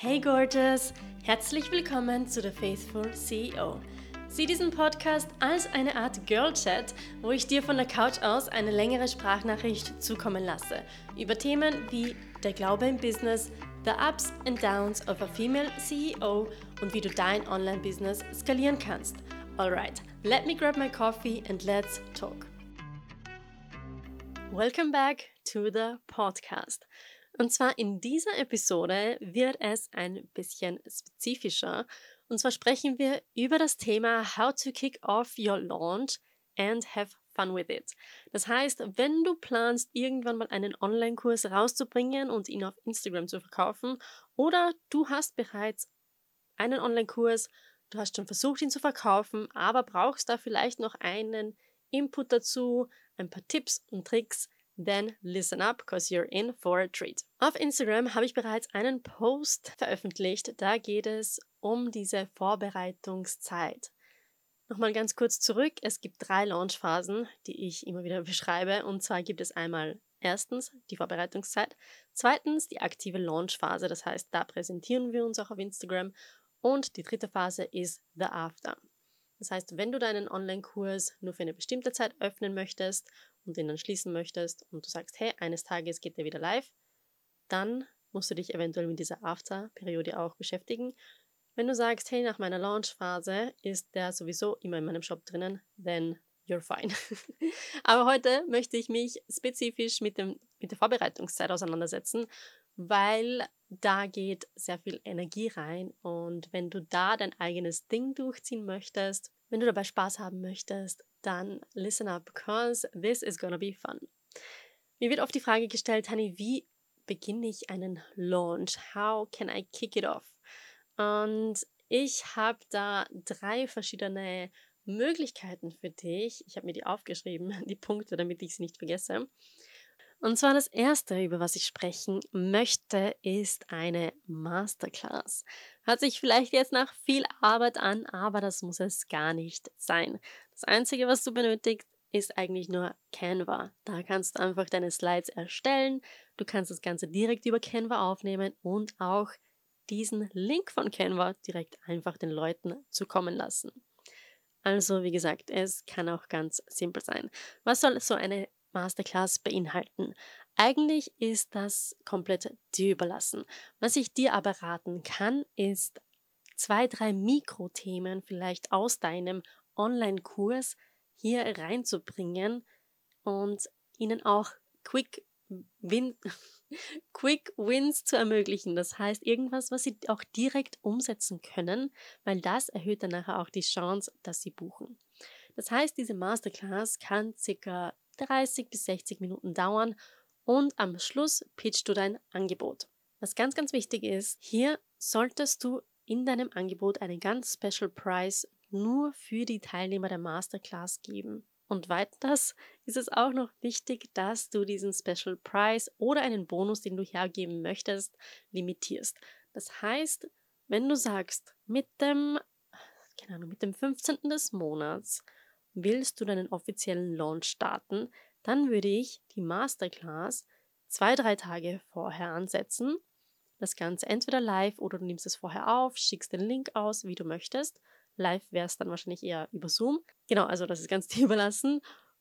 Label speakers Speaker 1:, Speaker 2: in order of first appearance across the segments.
Speaker 1: Hey Gorgeous! Herzlich willkommen zu The Faithful CEO. Sieh diesen Podcast als eine Art Girl Chat, wo ich dir von der Couch aus eine längere Sprachnachricht zukommen lasse über Themen wie der Glaube im Business, the Ups and Downs of a Female CEO und wie du dein Online-Business skalieren kannst. Alright, let me grab my coffee and let's talk. Welcome back to the podcast. Und zwar in dieser Episode wird es ein bisschen spezifischer. Und zwar sprechen wir über das Thema How to kick off your launch and have fun with it. Das heißt, wenn du planst, irgendwann mal einen Online-Kurs rauszubringen und ihn auf Instagram zu verkaufen, oder du hast bereits einen Online-Kurs, du hast schon versucht, ihn zu verkaufen, aber brauchst da vielleicht noch einen Input dazu, ein paar Tipps und Tricks, then listen up, because you're in for a treat. Auf Instagram habe ich bereits einen Post veröffentlicht. Da geht es um diese Vorbereitungszeit. Nochmal ganz kurz zurück. Es gibt drei Launchphasen, die ich immer wieder beschreibe. Und zwar gibt es einmal erstens die Vorbereitungszeit, zweitens die aktive Launchphase. Das heißt, da präsentieren wir uns auch auf Instagram. Und die dritte Phase ist The After. Das heißt, wenn du deinen Online-Kurs nur für eine bestimmte Zeit öffnen möchtest und den dann schließen möchtest und du sagst, hey, eines Tages geht der wieder live, dann musst du dich eventuell mit dieser After-Periode auch beschäftigen. Wenn du sagst, hey, nach meiner Launch-Phase ist der sowieso immer in meinem Shop drinnen, then you're fine. Aber heute möchte ich mich spezifisch mit, dem, mit der Vorbereitungszeit auseinandersetzen, weil da geht sehr viel Energie rein und wenn du da dein eigenes Ding durchziehen möchtest, wenn du dabei Spaß haben möchtest, dann listen up, because this is gonna be fun. Mir wird oft die Frage gestellt, Honey, wie beginne ich einen Launch? How can I kick it off? Und ich habe da drei verschiedene Möglichkeiten für dich. Ich habe mir die aufgeschrieben, die Punkte, damit ich sie nicht vergesse. Und zwar das erste, über was ich sprechen möchte, ist eine Masterclass. Hört sich vielleicht jetzt nach viel Arbeit an, aber das muss es gar nicht sein. Das Einzige, was du benötigst, ist eigentlich nur Canva. Da kannst du einfach deine Slides erstellen. Du kannst das Ganze direkt über Canva aufnehmen und auch diesen Link von Canva direkt einfach den Leuten zukommen lassen. Also, wie gesagt, es kann auch ganz simpel sein. Was soll so eine Masterclass beinhalten. Eigentlich ist das komplett dir überlassen. Was ich dir aber raten kann, ist zwei, drei Mikrothemen vielleicht aus deinem Online-Kurs hier reinzubringen und ihnen auch Quick, Win Quick Wins zu ermöglichen. Das heißt, irgendwas, was sie auch direkt umsetzen können, weil das erhöht dann nachher auch die Chance, dass sie buchen. Das heißt, diese Masterclass kann circa 30 bis 60 Minuten dauern und am Schluss pitchst du dein Angebot. Was ganz, ganz wichtig ist, hier solltest du in deinem Angebot einen ganz Special Price nur für die Teilnehmer der Masterclass geben. Und weiters ist es auch noch wichtig, dass du diesen Special Price oder einen Bonus, den du hergeben möchtest, limitierst. Das heißt, wenn du sagst, mit dem, keine Ahnung, mit dem 15. des Monats willst du deinen offiziellen Launch starten, dann würde ich die Masterclass zwei, drei Tage vorher ansetzen. Das Ganze entweder live oder du nimmst es vorher auf, schickst den Link aus, wie du möchtest. Live wäre es dann wahrscheinlich eher über Zoom. Genau, also das ist ganz dir überlassen.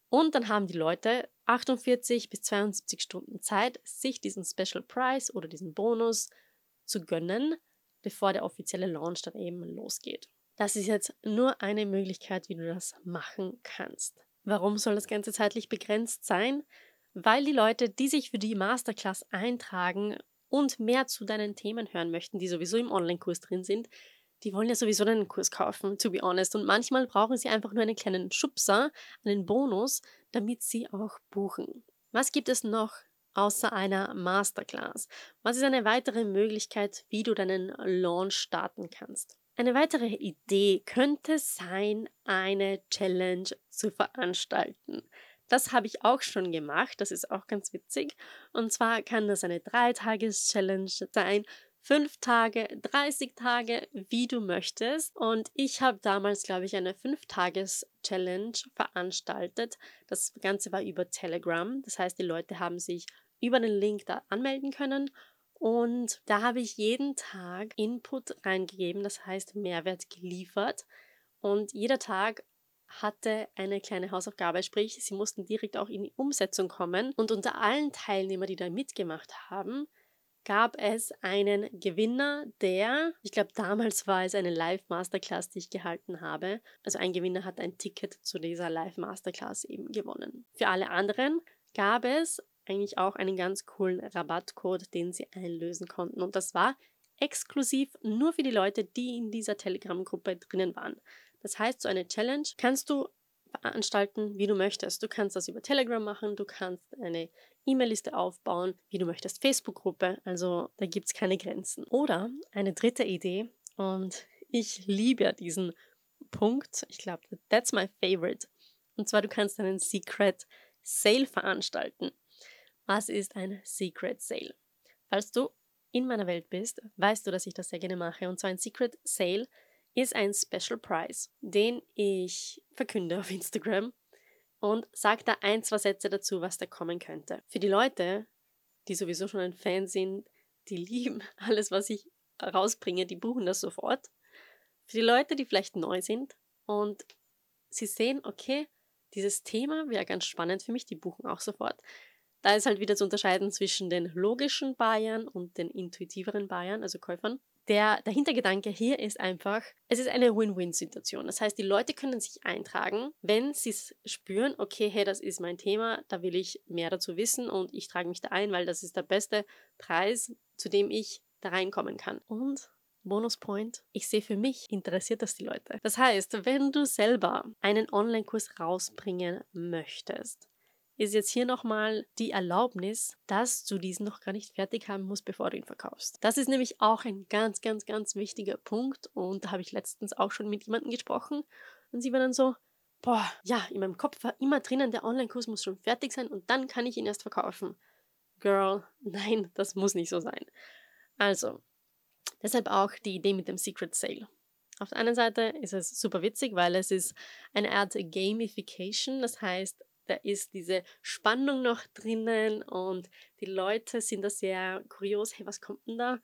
Speaker 1: Und dann haben die Leute 48 bis 72 Stunden Zeit, sich diesen Special Price oder diesen Bonus zu gönnen, bevor der offizielle Launch dann eben losgeht. Das ist jetzt nur eine Möglichkeit, wie du das machen kannst. Warum soll das Ganze zeitlich begrenzt sein? Weil die Leute, die sich für die Masterclass eintragen und mehr zu deinen Themen hören möchten, die sowieso im Online-Kurs drin sind, die wollen ja sowieso deinen Kurs kaufen, to be honest. Und manchmal brauchen sie einfach nur einen kleinen Schubser, einen Bonus, damit sie auch buchen. Was gibt es noch außer einer Masterclass? Was ist eine weitere Möglichkeit, wie du deinen Launch starten kannst? Eine weitere Idee könnte sein, eine Challenge zu veranstalten. Das habe ich auch schon gemacht, das ist auch ganz witzig. Und zwar kann das eine Dreitages-Challenge sein, fünf Tage, 30 Tage, wie du möchtest. Und ich habe damals, glaube ich, eine Fünf-Tages-Challenge veranstaltet. Das Ganze war über Telegram. Das heißt, die Leute haben sich über den Link da anmelden können Und da habe ich jeden Tag Input reingegeben, das heißt Mehrwert geliefert. Und jeder Tag hatte eine kleine Hausaufgabe, sprich, sie mussten direkt auch in die Umsetzung kommen. Und unter allen Teilnehmern, die da mitgemacht haben, gab es einen Gewinner, der, ich glaube, damals war es eine Live-Masterclass, die ich gehalten habe. Also ein Gewinner hat ein Ticket zu dieser Live-Masterclass eben gewonnen. Für alle anderen gab es eigentlich auch einen ganz coolen Rabattcode, den sie einlösen konnten. Und das war exklusiv nur für die Leute, die in dieser Telegram-Gruppe drinnen waren. Das heißt, so eine Challenge kannst du veranstalten, wie du möchtest. Du kannst das über Telegram machen, du kannst eine E-Mail-Liste aufbauen, wie du möchtest, Facebook-Gruppe, also da gibt es keine Grenzen. Oder eine dritte Idee, und ich liebe diesen Punkt, ich glaube, that's my favorite. Und zwar, du kannst einen Secret Sale veranstalten. Was ist ein Secret Sale? Falls du in meiner Welt bist, weißt du, dass ich das sehr gerne mache. Und zwar ein Secret Sale ist ein Special Prize, den ich verkünde auf Instagram und sage da ein, zwei Sätze dazu, was da kommen könnte. Für die Leute, die sowieso schon ein Fan sind, die lieben alles, was ich rausbringe, die buchen das sofort. Für die Leute, die vielleicht neu sind und sie sehen, okay, dieses Thema wäre ganz spannend für mich, die buchen auch sofort. Da ist halt wieder zu unterscheiden zwischen den logischen Buyern und den intuitiveren Buyern, also Käufern. Der, der Hintergedanke hier ist einfach, es ist eine Win-Win-Situation. Das heißt, die Leute können sich eintragen, wenn sie spüren, okay, hey, das ist mein Thema, da will ich mehr dazu wissen und ich trage mich da ein, weil das ist der beste Preis, zu dem ich da reinkommen kann. Und Bonuspoint, ich sehe für mich interessiert das die Leute. Das heißt, wenn du selber einen Online-Kurs rausbringen möchtest, ist jetzt hier nochmal die Erlaubnis, dass du diesen noch gar nicht fertig haben musst, bevor du ihn verkaufst. Das ist nämlich auch ein ganz, ganz, ganz wichtiger Punkt und da habe ich letztens auch schon mit jemandem gesprochen und sie war dann so, boah, ja, in meinem Kopf war immer drinnen, der Online-Kurs muss schon fertig sein und dann kann ich ihn erst verkaufen. Girl, nein, das muss nicht so sein. Also, deshalb auch die Idee mit dem Secret Sale. Auf der einen Seite ist es super witzig, weil es ist eine Art Gamification. Das heißt, da ist diese Spannung noch drinnen und die Leute sind da sehr kurios, hey, was kommt denn da?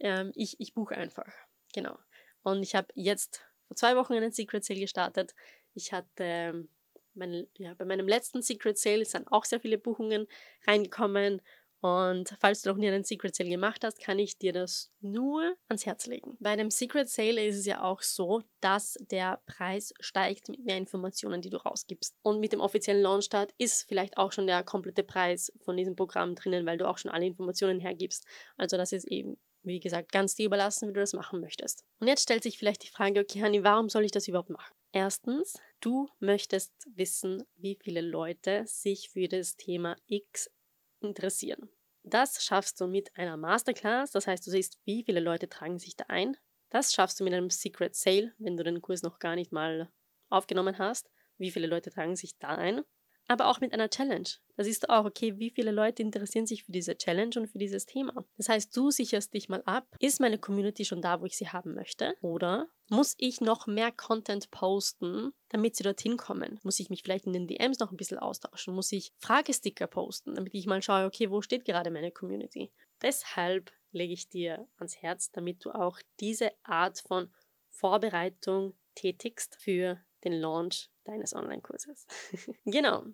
Speaker 1: Ähm, ich, ich buche einfach. Genau. Und ich habe jetzt vor zwei Wochen einen Secret Sale gestartet. Ich hatte ähm, mein, ja, bei meinem letzten Secret Sale sind auch sehr viele Buchungen reingekommen und falls du noch nie einen Secret Sale gemacht hast, kann ich dir das nur ans Herz legen. Bei einem Secret Sale ist es ja auch so, dass der Preis steigt mit mehr Informationen, die du rausgibst. Und mit dem offiziellen Launchstart ist vielleicht auch schon der komplette Preis von diesem Programm drinnen, weil du auch schon alle Informationen hergibst. Also das ist eben, wie gesagt, ganz dir überlassen, wie du das machen möchtest. Und jetzt stellt sich vielleicht die Frage, okay, Hani, warum soll ich das überhaupt machen? Erstens, du möchtest wissen, wie viele Leute sich für das Thema X interessieren. Das schaffst du mit einer Masterclass, das heißt, du siehst, wie viele Leute tragen sich da ein. Das schaffst du mit einem Secret Sale, wenn du den Kurs noch gar nicht mal aufgenommen hast. Wie viele Leute tragen sich da ein? Aber auch mit einer Challenge. Da siehst du auch, okay, wie viele Leute interessieren sich für diese Challenge und für dieses Thema. Das heißt, du sicherst dich mal ab, ist meine Community schon da, wo ich sie haben möchte? Oder muss ich noch mehr Content posten, damit sie dorthin kommen? Muss ich mich vielleicht in den DMs noch ein bisschen austauschen? Muss ich Fragesticker posten, damit ich mal schaue, okay, wo steht gerade meine Community? Deshalb lege ich dir ans Herz, damit du auch diese Art von Vorbereitung tätigst für den Launch deines Online-Kurses. genau.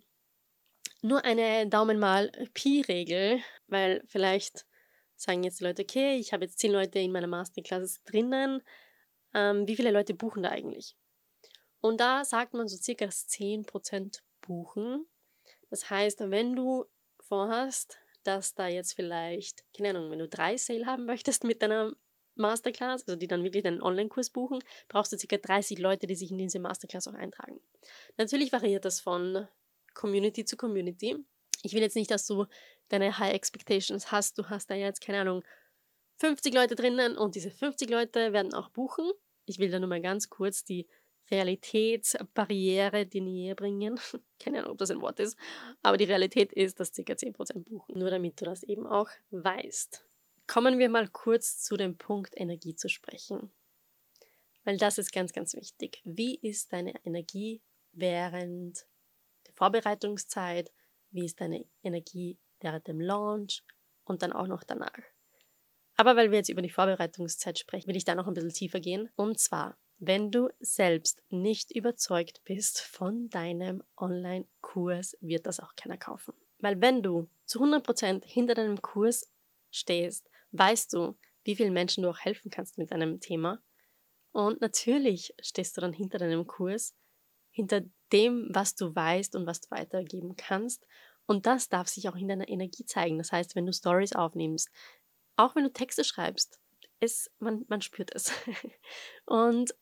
Speaker 1: Nur eine Daumen mal Pi-Regel, weil vielleicht sagen jetzt die Leute, okay, ich habe jetzt zehn Leute in meiner Masterclass drinnen. Ähm, wie viele Leute buchen da eigentlich? Und da sagt man so circa 10% buchen. Das heißt, wenn du vorhast, dass da jetzt vielleicht, keine Ahnung, wenn du drei Sale haben möchtest mit deiner Masterclass, also die dann wirklich einen Online-Kurs buchen, brauchst du ca. 30 Leute, die sich in diese Masterclass auch eintragen. Natürlich variiert das von Community zu Community. Ich will jetzt nicht, dass du deine High Expectations hast. Du hast da jetzt, keine Ahnung, 50 Leute drinnen und diese 50 Leute werden auch buchen. Ich will da nur mal ganz kurz die Realitätsbarriere dir näher bringen. Keine Ahnung, ob das ein Wort ist, aber die Realität ist, dass ca. 10% buchen. Nur damit du das eben auch weißt. Kommen wir mal kurz zu dem Punkt Energie zu sprechen. Weil das ist ganz, ganz wichtig. Wie ist deine Energie während der Vorbereitungszeit? Wie ist deine Energie während dem Launch und dann auch noch danach? Aber weil wir jetzt über die Vorbereitungszeit sprechen, will ich da noch ein bisschen tiefer gehen. Und zwar, wenn du selbst nicht überzeugt bist von deinem Online-Kurs, wird das auch keiner kaufen. Weil wenn du zu 100% hinter deinem Kurs stehst, weißt du, wie vielen Menschen du auch helfen kannst mit deinem Thema. Und natürlich stehst du dann hinter deinem Kurs, hinter dem, was du weißt und was du weitergeben kannst. Und das darf sich auch in deiner Energie zeigen. Das heißt, wenn du Stories aufnimmst, auch wenn du Texte schreibst, es, man, man spürt es. und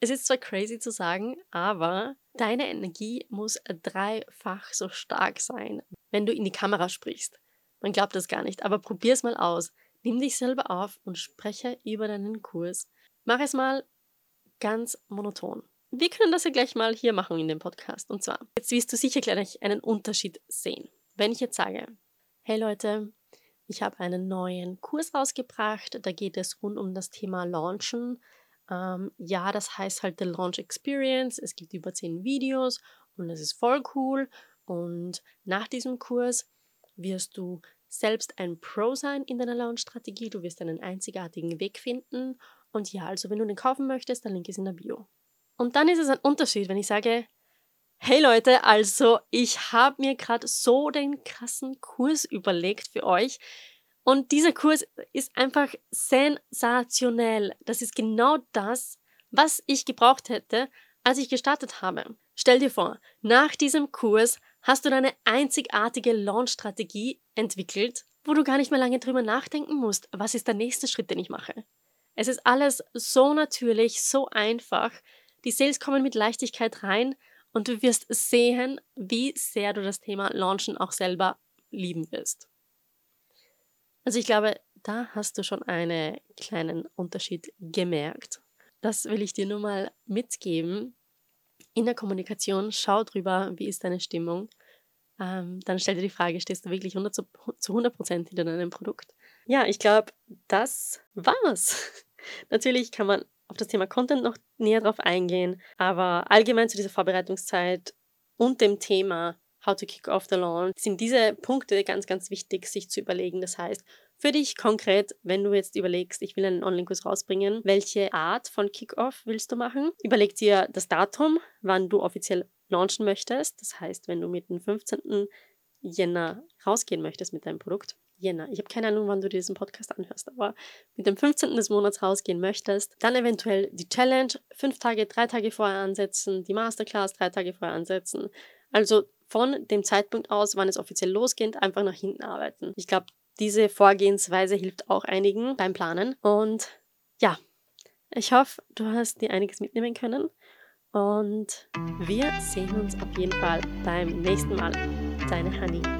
Speaker 1: es ist zwar crazy zu sagen, aber deine Energie muss dreifach so stark sein, wenn du in die Kamera sprichst. Man glaubt das gar nicht, aber probier es mal aus. Nimm dich selber auf und spreche über deinen Kurs. Mach es mal ganz monoton. Wir können das ja gleich mal hier machen in dem Podcast. Und zwar, jetzt wirst du sicher gleich einen Unterschied sehen. Wenn ich jetzt sage, hey Leute, ich habe einen neuen Kurs rausgebracht, da geht es rund um das Thema Launchen. Ähm, ja, das heißt halt The Launch Experience. Es gibt über zehn Videos und es ist voll cool. Und nach diesem Kurs wirst du selbst ein Pro sein in deiner Launch-Strategie. Du wirst einen einzigartigen Weg finden. Und ja, also wenn du den kaufen möchtest, der Link ist in der Bio. Und dann ist es ein Unterschied, wenn ich sage, hey Leute, also ich habe mir gerade so den krassen Kurs überlegt für euch. Und dieser Kurs ist einfach sensationell. Das ist genau das, was ich gebraucht hätte, als ich gestartet habe. Stell dir vor, nach diesem Kurs hast du deine einzigartige Launch-Strategie entwickelt, wo du gar nicht mehr lange drüber nachdenken musst, was ist der nächste Schritt, den ich mache. Es ist alles so natürlich, so einfach. Die Sales kommen mit Leichtigkeit rein und du wirst sehen, wie sehr du das Thema Launchen auch selber lieben wirst. Also ich glaube, da hast du schon einen kleinen Unterschied gemerkt. Das will ich dir nur mal mitgeben. In der Kommunikation schau drüber, wie ist deine Stimmung. Ähm, dann stell dir die Frage, stehst du wirklich 100 zu, zu 100% hinter deinem Produkt? Ja, ich glaube, das war's. Natürlich kann man auf das Thema Content noch näher drauf eingehen, aber allgemein zu dieser Vorbereitungszeit und dem Thema How to Kick Off the Launch sind diese Punkte ganz, ganz wichtig, sich zu überlegen. Das heißt, für dich konkret, wenn du jetzt überlegst, ich will einen Online-Kurs rausbringen, welche Art von Kick-Off willst du machen? Überleg dir das Datum, wann du offiziell launchen möchtest. Das heißt, wenn du mit dem 15. Jänner rausgehen möchtest mit deinem Produkt, Jänner. Ich habe keine Ahnung, wann du diesen Podcast anhörst, aber mit dem 15. des Monats rausgehen möchtest, dann eventuell die Challenge fünf Tage, drei Tage vorher ansetzen, die Masterclass drei Tage vorher ansetzen. Also von dem Zeitpunkt aus, wann es offiziell losgeht, einfach nach hinten arbeiten. Ich glaube, diese Vorgehensweise hilft auch einigen beim Planen. Und ja, ich hoffe, du hast dir einiges mitnehmen können. Und wir sehen uns auf jeden Fall beim nächsten Mal. Deine Honey.